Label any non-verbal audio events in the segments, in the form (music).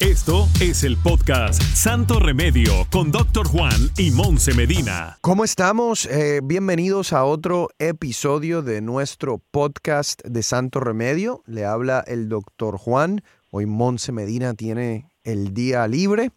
Esto es el podcast Santo Remedio con Doctor Juan y Monse Medina. ¿Cómo estamos? Eh, bienvenidos a otro episodio de nuestro podcast de Santo Remedio. Le habla el Doctor Juan. Hoy Monse Medina tiene el día libre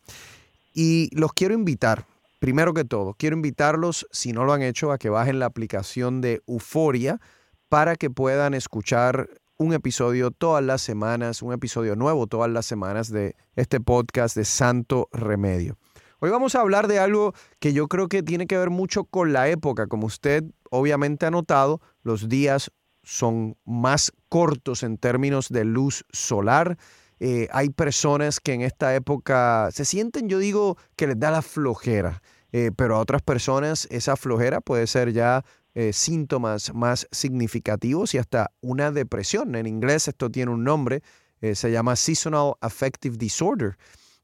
y los quiero invitar. Primero que todo, quiero invitarlos, si no lo han hecho, a que bajen la aplicación de Euforia para que puedan escuchar un episodio todas las semanas, un episodio nuevo todas las semanas de este podcast de Santo Remedio. Hoy vamos a hablar de algo que yo creo que tiene que ver mucho con la época. Como usted obviamente ha notado, los días son más cortos en términos de luz solar. Eh, hay personas que en esta época se sienten, yo digo, que les da la flojera, eh, pero a otras personas esa flojera puede ser ya eh, síntomas más significativos y hasta una depresión. En inglés esto tiene un nombre, eh, se llama Seasonal Affective Disorder.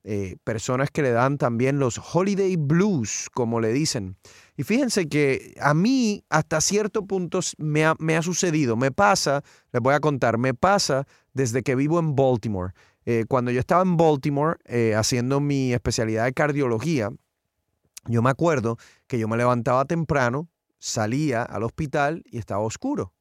Eh, personas que le dan también los holiday blues, como le dicen. Y fíjense que a mí hasta cierto punto me ha, me ha sucedido, me pasa, les voy a contar, me pasa desde que vivo en Baltimore. cuando yo estaba en Baltimore haciendo mi especialidad de cardiología, yo me acuerdo que yo me levantaba temprano, salía al hospital y estaba oscuro.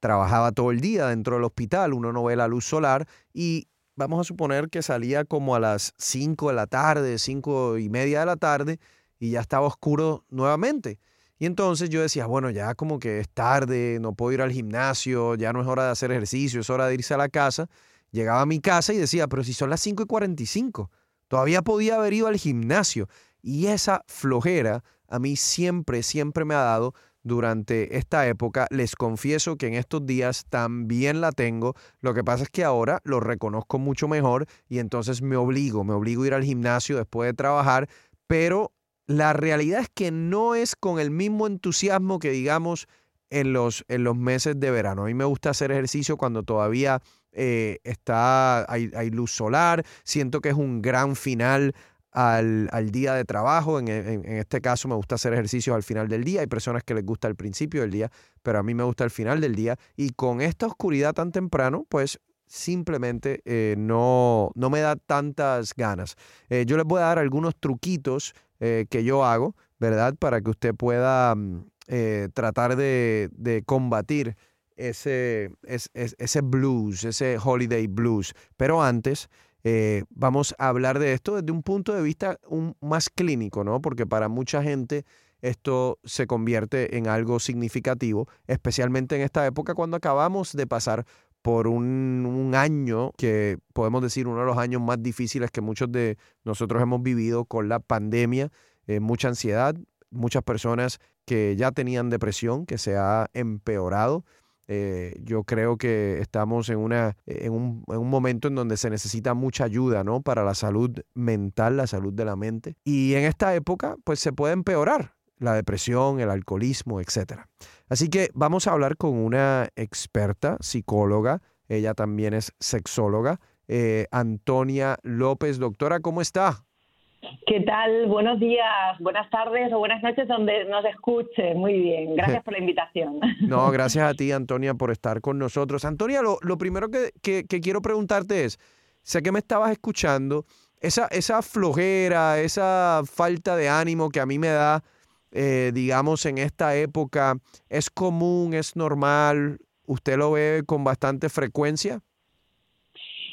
Trabajaba todo el día dentro del hospital, uno no ve la luz solar y vamos a suponer que salía como a las 5 de la tarde, 5 y media de la tarde y ya estaba oscuro nuevamente. Y entonces yo decía, bueno, ya como que es tarde, no puedo ir al gimnasio, ya no es hora de hacer ejercicio, es hora de irse a la casa. Llegaba a mi casa y decía, pero si son las 5 y 45, todavía podía haber ido al gimnasio. Y esa flojera a mí siempre, siempre me ha dado durante esta época. Les confieso que en estos días también la tengo. Lo que pasa es que ahora lo reconozco mucho mejor y entonces me obligo, me obligo a ir al gimnasio después de trabajar, pero la realidad es que no es con el mismo entusiasmo que digamos en los, en los meses de verano. A mí me gusta hacer ejercicio cuando todavía eh, está, hay, hay, luz solar, siento que es un gran final al, día de trabajo. En, este caso me gusta hacer ejercicios al final del día. Hay personas que les gusta al principio del día, pero a mí me gusta al final del día. Y con esta oscuridad tan temprano, pues simplemente eh, no, no, me da tantas ganas. Eh, yo les voy a dar algunos truquitos eh, que yo hago, ¿verdad? Para que usted pueda mm, tratar de, combatir ese, ese blues, ese holiday blues. Pero antes, eh, vamos a hablar de esto desde un punto de vista un, más clínico, ¿no? Porque para mucha gente esto se convierte en algo significativo, especialmente en esta época cuando acabamos de pasar por un, año que podemos decir uno de los años más difíciles que muchos de nosotros hemos vivido con la pandemia, eh, mucha ansiedad, muchas personas que ya tenían depresión, que se ha empeorado. Eh, yo creo que estamos en, una, en un, en, un, momento en donde se necesita mucha ayuda ¿no? para la salud mental, la salud de la mente. Y en esta época, pues se puede empeorar la depresión, el alcoholismo, etc. Así que vamos a hablar con una experta psicóloga, ella también es sexóloga, eh, Antonia López. Doctora, ¿cómo está? ¿Qué tal? Buenos días, buenas tardes o buenas noches donde nos escuche. Muy bien, gracias por la invitación. (laughs) No, (laughs) gracias a ti, Antonia, por estar con nosotros. Antonia, lo, primero que, quiero preguntarte es, sé que me estabas escuchando, esa, esa flojera, esa falta de ánimo que a mí me da, eh, digamos, en esta época, ¿es común, es normal? ¿Usted lo ve con bastante frecuencia?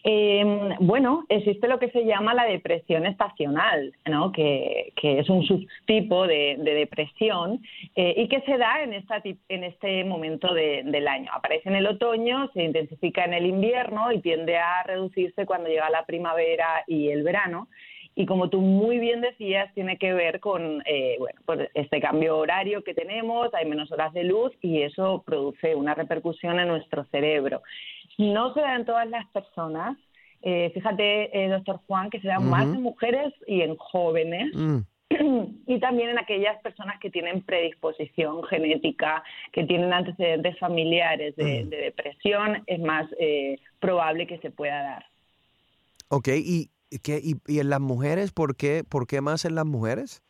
Eh, bueno, existe lo que se llama la depresión estacional, ¿no? que, es un subtipo de, depresión eh, y que se da en, esta, en este momento del año. Aparece en el otoño, se intensifica en el invierno y tiende a reducirse cuando llega la primavera y el verano. Y como tú muy bien decías, tiene que ver con eh, bueno, pues este cambio horario que tenemos, hay menos horas de luz y eso produce una repercusión en nuestro cerebro. No se da en todas las personas, Eh, fíjate, eh, doctor Juan, que se da más en mujeres y en jóvenes. Mm. (clears throat) y también en aquellas personas que tienen predisposición genética, que tienen antecedentes familiares de, mm. depresión, es más eh, probable que se pueda dar. Ok, ¿y, qué, y, en las mujeres, ¿por qué, por qué más en las mujeres?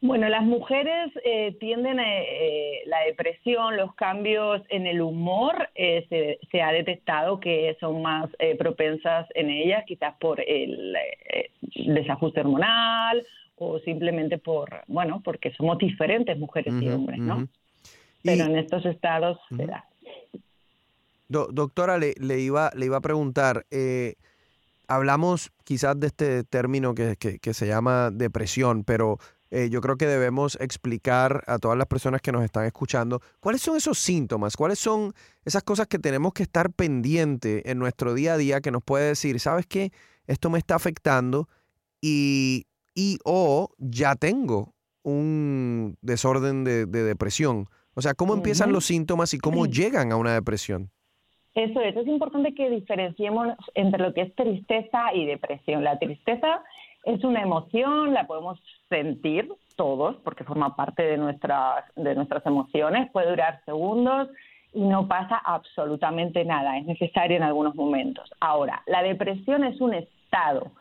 Bueno, las mujeres eh, tienden a eh, la depresión, los cambios en el humor, se, se, ha detectado que son más propensas en ellas, quizás por el desajuste hormonal o simplemente por, bueno, porque somos diferentes mujeres y hombres, ¿no? Pero en estos estados se da. doctora, le, le, iba, le iba a preguntar, eh, hablamos quizás de este término que, que, se llama depresión, pero eh, yo creo que debemos explicar a todas las personas que nos están escuchando cuáles son esos síntomas, cuáles son esas cosas que tenemos que estar pendiente en nuestro día a día que nos puede decir, ¿sabes qué? Esto me está afectando y y o ya tengo un desorden de, depresión. O sea, ¿cómo empiezan los síntomas y cómo llegan a una depresión? Eso es, es importante que diferenciemos entre lo que es tristeza y depresión. La tristeza es una emoción, la podemos sentir todos porque forma parte de nuestras, de nuestras emociones, puede durar segundos y no pasa absolutamente nada, es necesario en algunos momentos. Ahora, la depresión es un estado,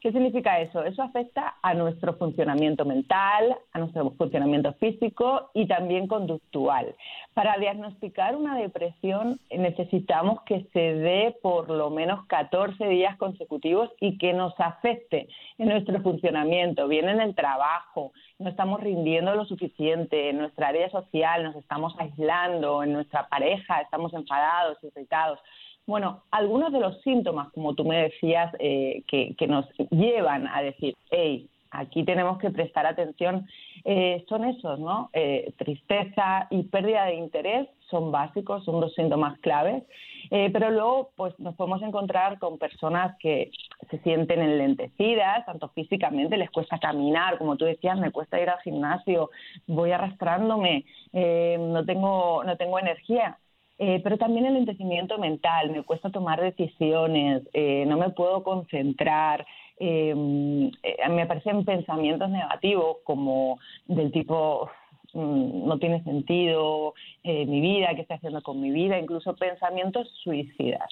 ¿Qué significa eso? Eso afecta a nuestro funcionamiento mental, a nuestro funcionamiento físico y también conductual. Para diagnosticar una depresión necesitamos que se dé por lo menos 14 días consecutivos y que nos afecte en nuestro funcionamiento, bien en el trabajo, no estamos rindiendo lo suficiente, en nuestra área social nos estamos aislando, en nuestra pareja estamos enfadados, irritados. Bueno, algunos de los síntomas, como tú me decías, eh, que, nos llevan a decir, hey, aquí tenemos que prestar atención, eh, son esos, ¿no? Eh, tristeza y pérdida de interés son básicos, son dos síntomas claves, pero luego pues nos podemos encontrar con personas que se sienten enlentecidas, tanto físicamente, les cuesta caminar, como tú decías, me cuesta ir al gimnasio, voy arrastrándome, no, tengo, no tengo energía. Eh, pero también el lentecimiento mental, me cuesta tomar decisiones, eh, no me puedo concentrar, em, eh, me aparecen pensamientos negativos como del tipo mm, no tiene sentido mi vida, qué estoy haciendo con mi vida, incluso pensamientos suicidas.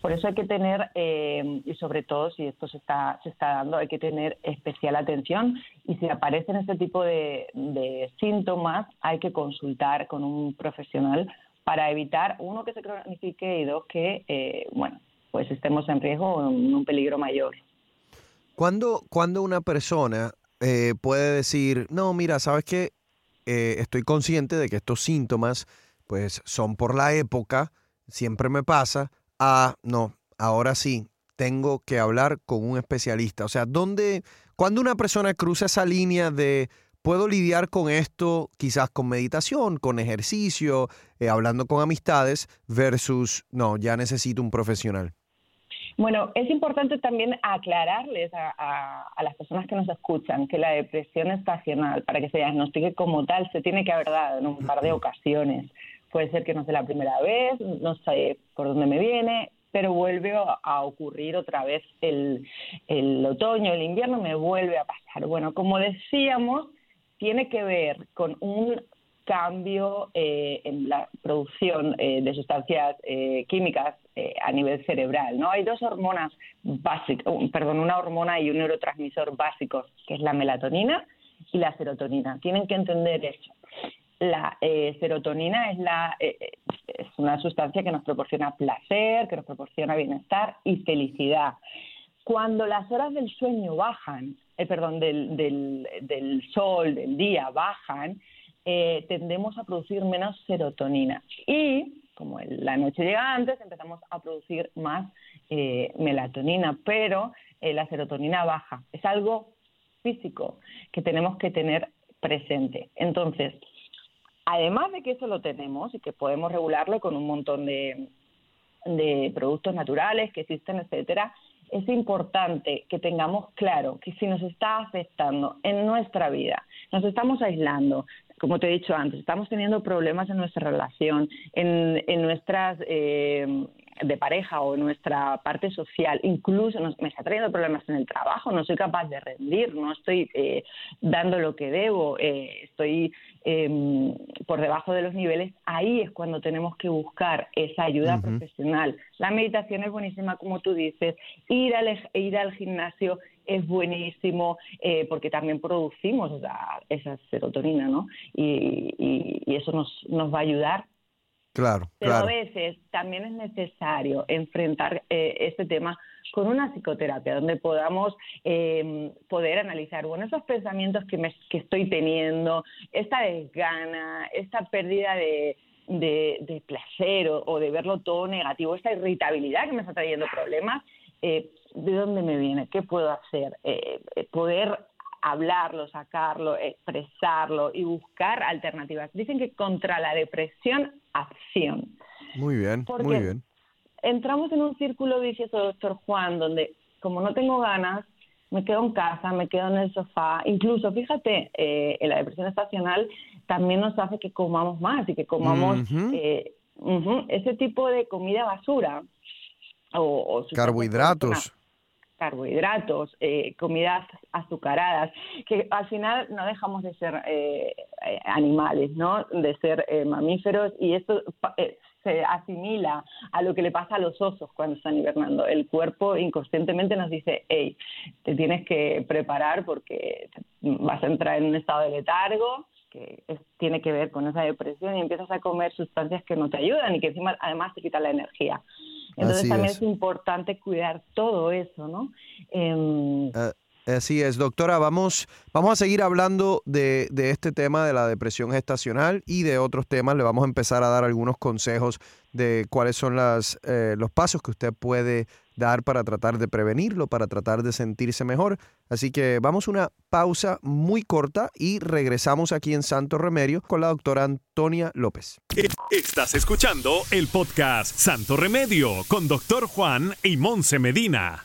Por eso hay que tener, em, y sobre todo si esto se está, se está dando, hay que tener especial atención y si aparecen este tipo de, de síntomas hay que consultar con un profesional para evitar, uno, que se cronifique y dos, que, eh, bueno, pues estemos en riesgo o en un peligro mayor. ¿Cuándo, cuando una persona eh, puede decir, no, mira, sabes que eh, estoy consciente de que estos síntomas, pues, son por la época, siempre me pasa, ah, no, ahora sí, tengo que hablar con un especialista. O sea, ¿dónde, cuando una persona cruza esa línea de puedo lidiar con esto quizás con meditación, con ejercicio, eh, hablando con amistades, versus, no, ya necesito un profesional? Bueno, es importante también aclararles a, las personas que nos escuchan que la depresión estacional, para que se diagnostique como tal, se tiene que haber dado en un par de ocasiones. Puede ser que no sea la primera vez, no sé por dónde me viene, pero vuelve a ocurrir otra vez el, el otoño, el invierno, me vuelve a pasar. Bueno, como decíamos, tiene que ver con un cambio eh, en la producción eh, de sustancias eh, químicas a nivel cerebral. ¿no? Hay dos hormonas básicas, perdón, una hormona y un neurotransmisor básicos, que es la melatonina y la serotonina. Tienen que entender eso. La serotonina es, la, es una sustancia que nos proporciona placer, que nos proporciona bienestar y felicidad. Cuando las horas del sueño bajan, eh, perdón, del, del, sol, del día, bajan, eh, tendemos a producir menos serotonina. Y como la noche llega antes, empezamos a producir más eh, melatonina, pero la serotonina baja. Es algo físico que tenemos que tener presente. Entonces, además de que eso lo tenemos y que podemos regularlo con un montón de, de productos naturales que existen, etcétera, es importante que tengamos claro que si nos está afectando en nuestra vida, nos estamos aislando, como te he dicho antes, estamos teniendo problemas en nuestra relación, en, nuestras, eh, de pareja o nuestra parte social, incluso me está trayendo problemas en el trabajo, no soy capaz de rendir, no estoy eh, dando lo que debo, eh, estoy em, por debajo de los niveles, ahí es cuando tenemos que buscar esa ayuda profesional. La meditación es buenísima, como tú dices, ir al, ir al gimnasio es buenísimo eh, porque también producimos esa, serotonina, ¿no? Y, y, eso nos, nos va a ayudar Claro, Pero a veces también es necesario enfrentar eh, este tema con una psicoterapia, donde podamos eh, poder analizar, bueno, esos pensamientos que, me, que estoy teniendo, esta desgana, esta pérdida de, de, placer o, de verlo todo negativo, esta irritabilidad que me está trayendo problemas, eh, ¿de dónde me viene? ¿Qué puedo hacer? Eh, poder hablarlo, sacarlo, expresarlo y buscar alternativas. Dicen que contra la depresión, acción. Muy bien, muy bien. Entramos en un círculo vicioso, doctor Juan, donde como no tengo ganas, me quedo en casa, me quedo en el sofá. Incluso, fíjate, eh, la depresión estacional también nos hace que comamos más y que comamos eh, ese tipo de comida basura. O, carbohidratos carbohidratos, eh, comidas azucaradas, que al final no dejamos de ser eh, eh, animales, ¿no? De ser mamíferos y esto se asimila a lo que le pasa a los osos cuando están hibernando. El cuerpo inconscientemente nos dice, hey, te tienes que preparar porque vas a entrar en un estado de letargo, que tiene que ver con esa depresión y empiezas a comer sustancias que no te ayudan y que encima además te quitan la energía. Entonces también es. importante cuidar todo eso, ¿no? Em, ah, así es, doctora, vamos, vamos a seguir hablando de, de, este tema de la depresión gestacional y de otros temas. Le vamos a empezar a dar algunos consejos de cuáles son las, eh, los pasos que usted puede dar para tratar de prevenirlo, para tratar de sentirse mejor. Así que vamos a una pausa muy corta y regresamos aquí en Santo Remedio con la doctora Antonia López. Estás escuchando el podcast Santo Remedio con doctor Juan y Monse Medina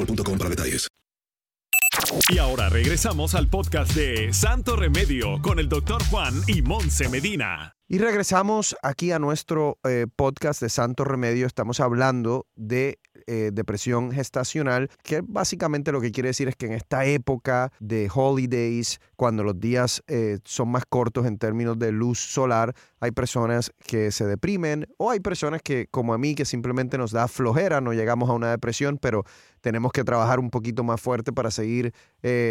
boostmobile para detalles. Y ahora regresamos al podcast de Santo Remedio con el doctor Juan y Monse Medina. Y regresamos aquí a nuestro eh, podcast de Santo Remedio. Estamos hablando de eh, depresión gestacional, que básicamente lo que quiere decir es que en esta época de holidays, cuando los días eh, son más cortos en términos de luz solar, hay personas que se deprimen o hay personas que, como a mí, que simplemente nos da flojera, no llegamos a una depresión, pero tenemos que trabajar un poquito más fuerte para seguir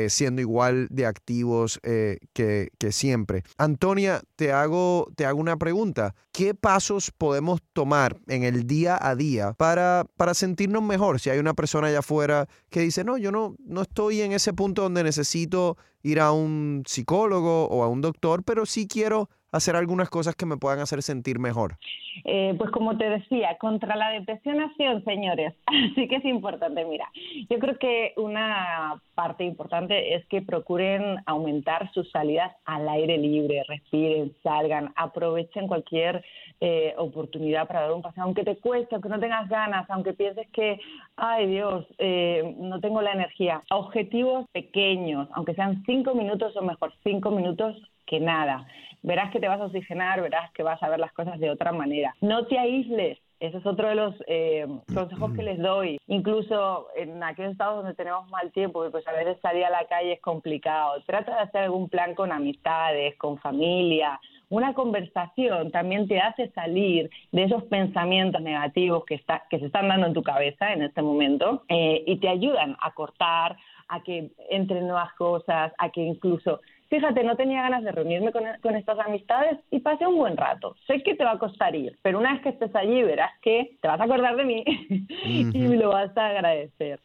siendo igual de activos que, que, siempre. Antonia, te hago, te hago una pregunta. ¿Qué pasos podemos tomar en el día a día para, para sentirnos mejor? Si hay una persona allá afuera que dice, no, yo no, no estoy en ese punto donde necesito ir a un psicólogo o a un doctor, pero sí quiero hacer algunas cosas que me puedan hacer sentir mejor? Eh, pues como te decía, contra la depresión acción, señores. (laughs) Así que es importante, mira, yo creo que una parte importante es que procuren aumentar sus salidas al aire libre, respiren, salgan, aprovechen cualquier eh, oportunidad para dar un paseo, aunque te cueste, aunque no tengas ganas, aunque pienses que, ay Dios, eh, no tengo la energía. Objetivos pequeños, aunque sean cinco minutos o mejor cinco minutos que nada. Verás que te vas a oxigenar, verás que vas a ver las cosas de otra manera. No te aísles, ese es otro de los eh, consejos que les doy. Incluso en aquellos estados donde tenemos mal tiempo, pues a veces salir a la calle es complicado. Trata de hacer algún plan con amistades, con familia. Una conversación también te hace salir de esos pensamientos negativos que, está, que se están dando en tu cabeza en este momento eh, y te ayudan a cortar, a que entren nuevas cosas, a que incluso fíjate, no tenía ganas de reunirme con, estas amistades y pasé un buen rato. Sé que te va a costar ir, pero una vez que estés allí verás que te vas a acordar de mí (laughs) y me lo vas a agradecer.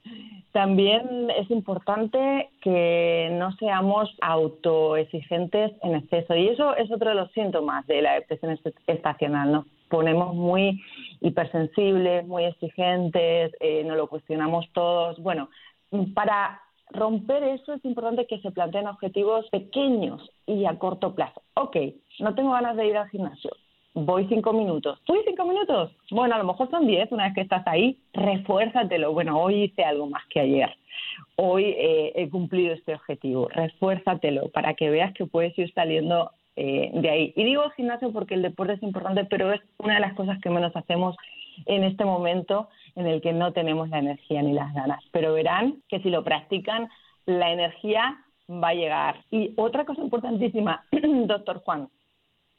También es importante que no seamos autoexigentes en exceso y eso es otro de los síntomas de la depresión estacional. Nos ponemos muy hipersensibles, muy exigentes, eh, no lo cuestionamos todos. Bueno, para romper eso es importante que se planteen objetivos pequeños y a corto plazo. Ok, no tengo ganas de ir al gimnasio. Voy cinco minutos. ¿Voy cinco minutos? Bueno, a lo mejor son diez. Una vez que estás ahí, refuérzatelo. Bueno, hoy hice algo más que ayer. Hoy eh, he cumplido este objetivo. Refuérzatelo para que veas que puedes ir saliendo eh, de ahí. Y digo gimnasio porque el deporte es importante, pero es una de las cosas que menos hacemos en este momento en el que no tenemos la energía ni las ganas. Pero verán que si lo practican, la energía va a llegar. Y otra cosa importantísima, (clears throat) doctor Juan,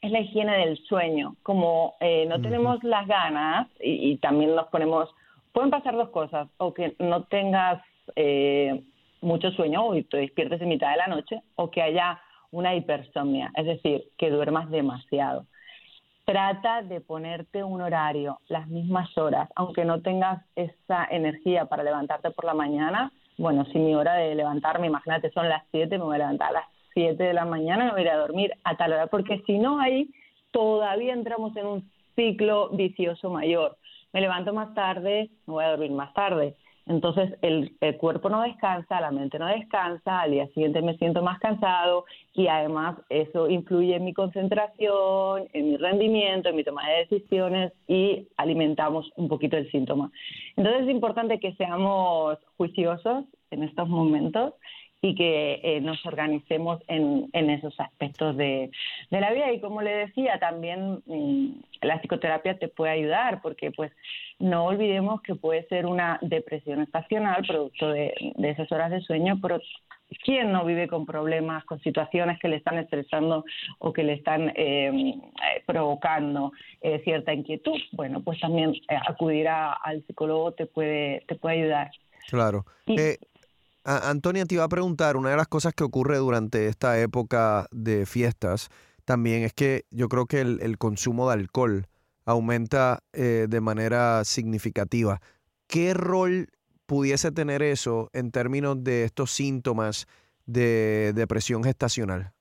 es la higiene del sueño. Como eh, no tenemos las ganas y, también nos ponemos, pueden pasar dos cosas, o que no tengas eh, mucho sueño y te despiertes en mitad de la noche, o que haya una hipersomnia, es decir, que duermas demasiado trata de ponerte un horario, las mismas horas, aunque no tengas esa energía para levantarte por la mañana. Bueno, si mi hora de levantarme, imagínate, son las 7, me voy a levantar a las 7 de la mañana y me voy a ir a dormir a tal hora, porque si no, ahí todavía entramos en un ciclo vicioso mayor. Me levanto más tarde, me voy a dormir más tarde. Entonces el, cuerpo no descansa, la mente no descansa, al día siguiente me siento más cansado y además eso influye en mi concentración, en mi rendimiento, en mi toma de decisiones y alimentamos un poquito el síntoma. Entonces es importante que seamos juiciosos en estos momentos y que eh, nos organicemos en, esos aspectos de, la vida. Y como le decía, también mm, la psicoterapia te puede ayudar porque pues no olvidemos que puede ser una depresión estacional producto de, esas horas de sueño, pero ¿quién no vive con problemas, con situaciones que le están estresando o que le están eh, eh, provocando cierta inquietud? Bueno, pues también acudir al psicólogo te puede, te puede ayudar. Claro. Antonia, te iba a preguntar, una de las cosas que ocurre durante esta época de fiestas también es que yo creo que el, consumo de alcohol aumenta eh, de manera significativa. ¿Qué rol pudiese tener eso en términos de estos síntomas de depresión gestacional?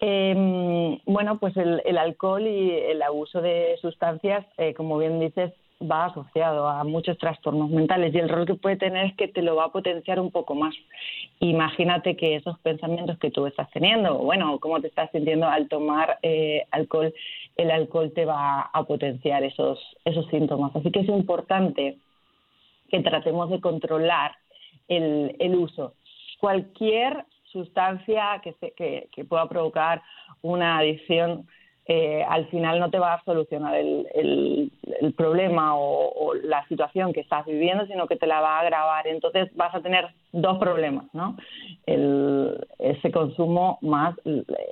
Em, bueno, pues el, alcohol y el abuso de sustancias, eh, como bien dices, va asociado a muchos trastornos mentales y el rol que puede tener es que te lo va a potenciar un poco más. Imagínate que esos pensamientos que tú estás teniendo, bueno, cómo te estás sintiendo al tomar eh, alcohol, el alcohol te va a potenciar esos, esos síntomas. Así que es importante que tratemos de controlar el, el uso. Cualquier sustancia que, se, que, que pueda provocar una adicción eh, al final no te va a solucionar el, el, problema o, la situación que estás viviendo, sino que te la va a agravar. Entonces vas a tener dos problemas, ¿no? El, ese consumo más,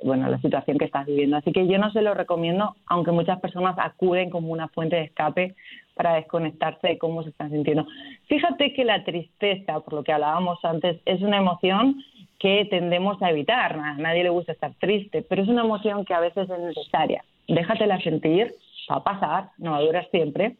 bueno, la situación que estás viviendo. Así que yo no se lo recomiendo, aunque muchas personas acuden como una fuente de escape para desconectarse de cómo se están sintiendo. Fíjate que la tristeza, por lo que hablábamos antes, es una emoción que tendemos a evitar. A nadie le gusta estar triste, pero es una emoción que a veces es necesaria. Déjatela sentir, va a pasar, no va a durar siempre,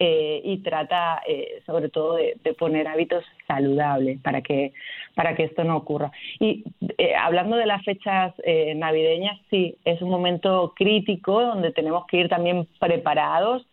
eh, y trata eh, sobre todo de, poner hábitos saludables para que para que esto no ocurra. Y eh, hablando de las fechas navideñas, sí, es un momento crítico donde tenemos que ir también preparados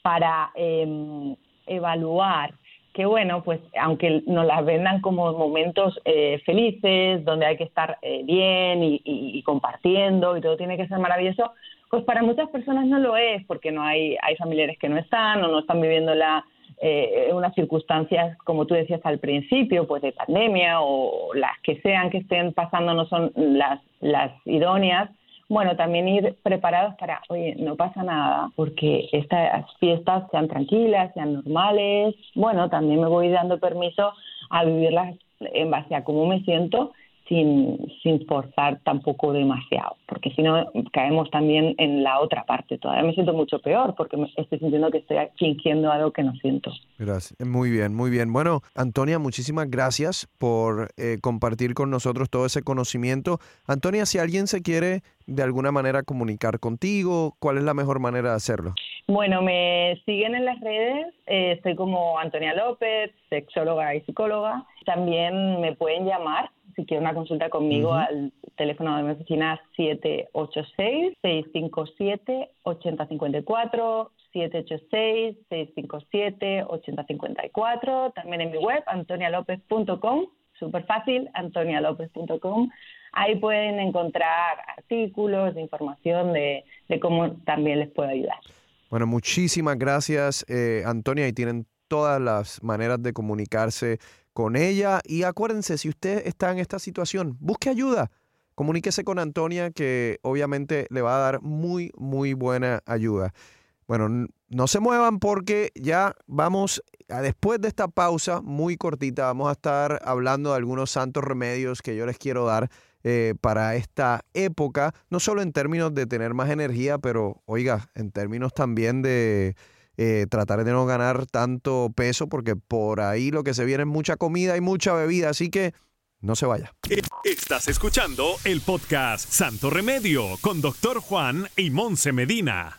para em, evaluar que bueno, pues aunque nos las vendan como momentos felices, donde hay que estar bien y, compartiendo y todo tiene que ser maravilloso, pues para muchas personas no lo es, porque no hay, hay familiares que no están o no están viviendo la, eh, unas circunstancias, como tú decías al principio, pues de pandemia o las que sean que estén pasando no son las, las idóneas. Bueno, también ir preparados para, oye, no pasa nada, porque estas fiestas sean tranquilas, sean normales. Bueno, también me voy dando permiso a vivirlas en base a cómo me siento sin, sin forzar tampoco demasiado, porque si no caemos también en la otra parte. Todavía me siento mucho peor porque me estoy sintiendo que estoy fingiendo algo que no siento. Gracias. Muy bien, muy bien. Bueno, Antonia, muchísimas gracias por eh, compartir con nosotros todo ese conocimiento. Antonia, si alguien se quiere de alguna manera comunicar contigo, ¿cuál es la mejor manera de hacerlo? Bueno, me siguen en las redes, eh, estoy como Antonia López, sexóloga y psicóloga. También me pueden llamar si quiere una consulta conmigo al teléfono de mi oficina 786-657-8054, 786-657-8054, también en mi web antonialopez.com, súper fácil, antonialopez.com. Ahí pueden encontrar artículos, de información de, cómo también les puedo ayudar. Bueno, muchísimas gracias, eh, Antonia, y tienen todas las maneras de comunicarse con ella. Y acuérdense, si usted está en esta situación, busque ayuda. Comuníquese con Antonia, que obviamente le va a dar muy, muy buena ayuda. Bueno, no se muevan porque ya vamos, después de esta pausa muy cortita, vamos a estar hablando de algunos santos remedios que yo les quiero dar eh, para esta época, no solo en términos de tener más energía, pero oiga, en términos también de eh, tratar de no ganar tanto peso porque por ahí lo que se viene es mucha comida y mucha bebida, así que no se vaya. Estás escuchando el podcast Santo Remedio con Doctor Juan y Monse Medina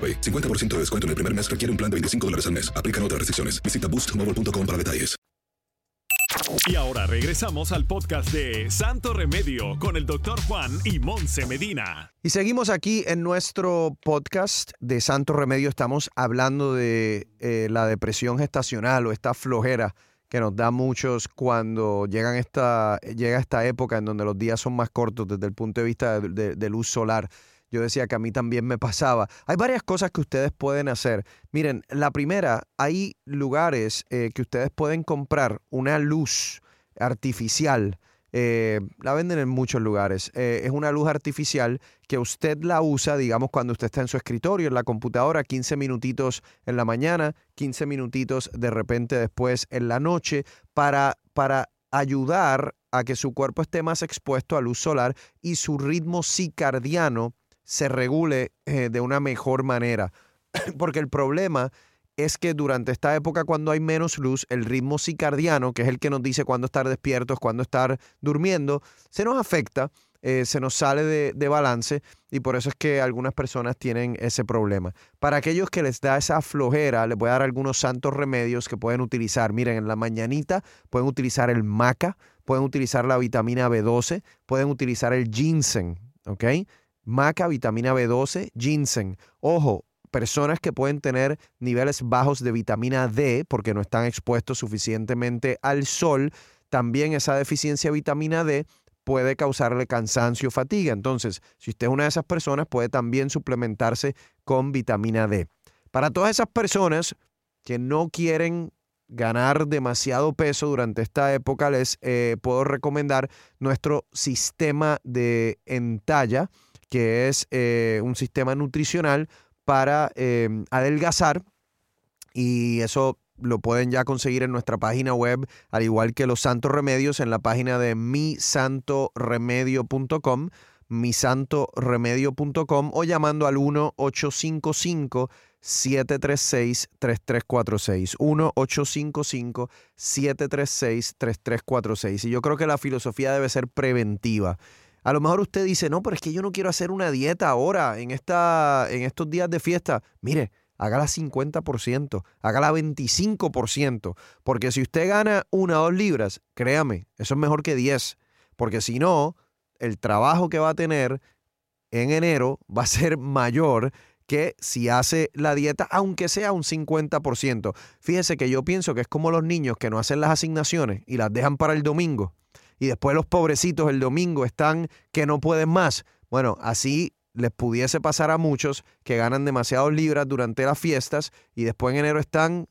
50% de descuento en el primer mes requiere un plan de 25 dólares al mes. Aplican otras restricciones. Visita boostmobile.com para detalles. Y ahora regresamos al podcast de Santo Remedio con el doctor Juan y Monse Medina. Y seguimos aquí en nuestro podcast de Santo Remedio. Estamos hablando de eh, la depresión gestacional o esta flojera que nos da muchos cuando llegan esta, llega esta época en donde los días son más cortos desde el punto de vista de luz solar yo decía que a mí también me pasaba. Hay varias cosas que ustedes pueden hacer. Miren, la primera, hay lugares eh, que ustedes pueden comprar una luz artificial eh, la venden en muchos lugares. Eh, es una luz artificial que usted la usa, digamos, cuando usted está en su escritorio, en la computadora, 15 minutitos en la mañana, 15 minutitos de repente después en la noche, para, para ayudar a que su cuerpo esté más expuesto a luz solar y su ritmo circadiano se regule eh, de una mejor manera. (clears throat) Porque el problema es que durante esta época cuando hay menos luz, el ritmo circadiano, que es el que nos dice cuándo estar despiertos, cuándo estar durmiendo, se nos afecta, eh, se nos sale de, de, balance y por eso es que algunas personas tienen ese problema. Para aquellos que les da esa flojera, les voy a dar algunos santos remedios que pueden utilizar. Miren, en la mañanita pueden utilizar el maca, pueden utilizar la vitamina B12, pueden utilizar el ginseng, ¿ok? Maca, vitamina B12, ginseng. Ojo, personas que pueden tener niveles bajos de vitamina D porque no están expuestos suficientemente al sol, también esa deficiencia de vitamina D puede causarle cansancio, fatiga. Entonces, si usted es una de esas personas, puede también suplementarse con vitamina D. Para todas esas personas que no quieren ganar demasiado peso durante esta época, les eh, puedo recomendar nuestro sistema de entalla, que es eh, un sistema nutricional para eh, adelgazar y eso lo pueden ya conseguir en nuestra página web, al igual que los santos remedios en la página de misantoremedio.com, misantoremedio.com o llamando al 1-855 736-3346. 1-855-736-3346. Y yo creo que la filosofía debe ser preventiva. A lo mejor usted dice, no, pero es que yo no quiero hacer una dieta ahora, en, esta, en estos días de fiesta. Mire, hágala 50%, hágala 25%, porque si usted gana una o dos libras, créame, eso es mejor que 10, porque si no, el trabajo que va a tener en enero va a ser mayor que si hace la dieta, aunque sea un 50%. Fíjese que yo pienso que es como los niños que no hacen las asignaciones y las dejan para el domingo y después los pobrecitos el domingo están que no pueden más. Bueno, así les pudiese pasar a muchos que ganan demasiados libras durante las fiestas y después en enero están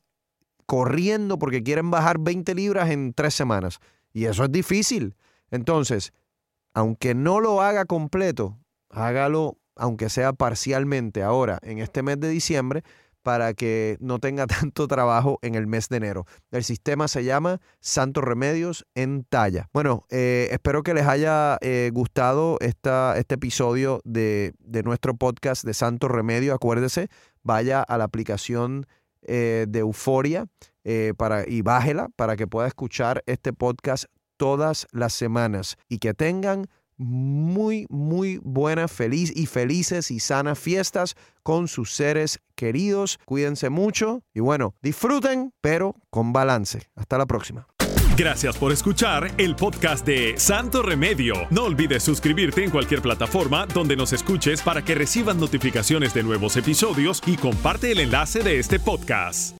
corriendo porque quieren bajar 20 libras en tres semanas. Y eso es difícil. Entonces, aunque no lo haga completo, hágalo aunque sea parcialmente ahora en este mes de diciembre para que no tenga (laughs) tanto trabajo en el mes de enero. El sistema se llama Santos Remedios en Talla. Bueno, eh, espero que les haya eh, gustado esta, este episodio de, de, nuestro podcast de Santos Remedios. Acuérdese, vaya a la aplicación eh, de Euforia para, y bájela para que pueda escuchar este podcast todas las semanas y que tengan muy, muy buenas, feliz y felices y sanas fiestas con sus seres queridos. Cuídense mucho y bueno, disfruten, pero con balance. Hasta la próxima. Gracias por escuchar el podcast de Santo Remedio. No olvides suscribirte en cualquier plataforma donde nos escuches para que recibas notificaciones de nuevos episodios y comparte el enlace de este podcast.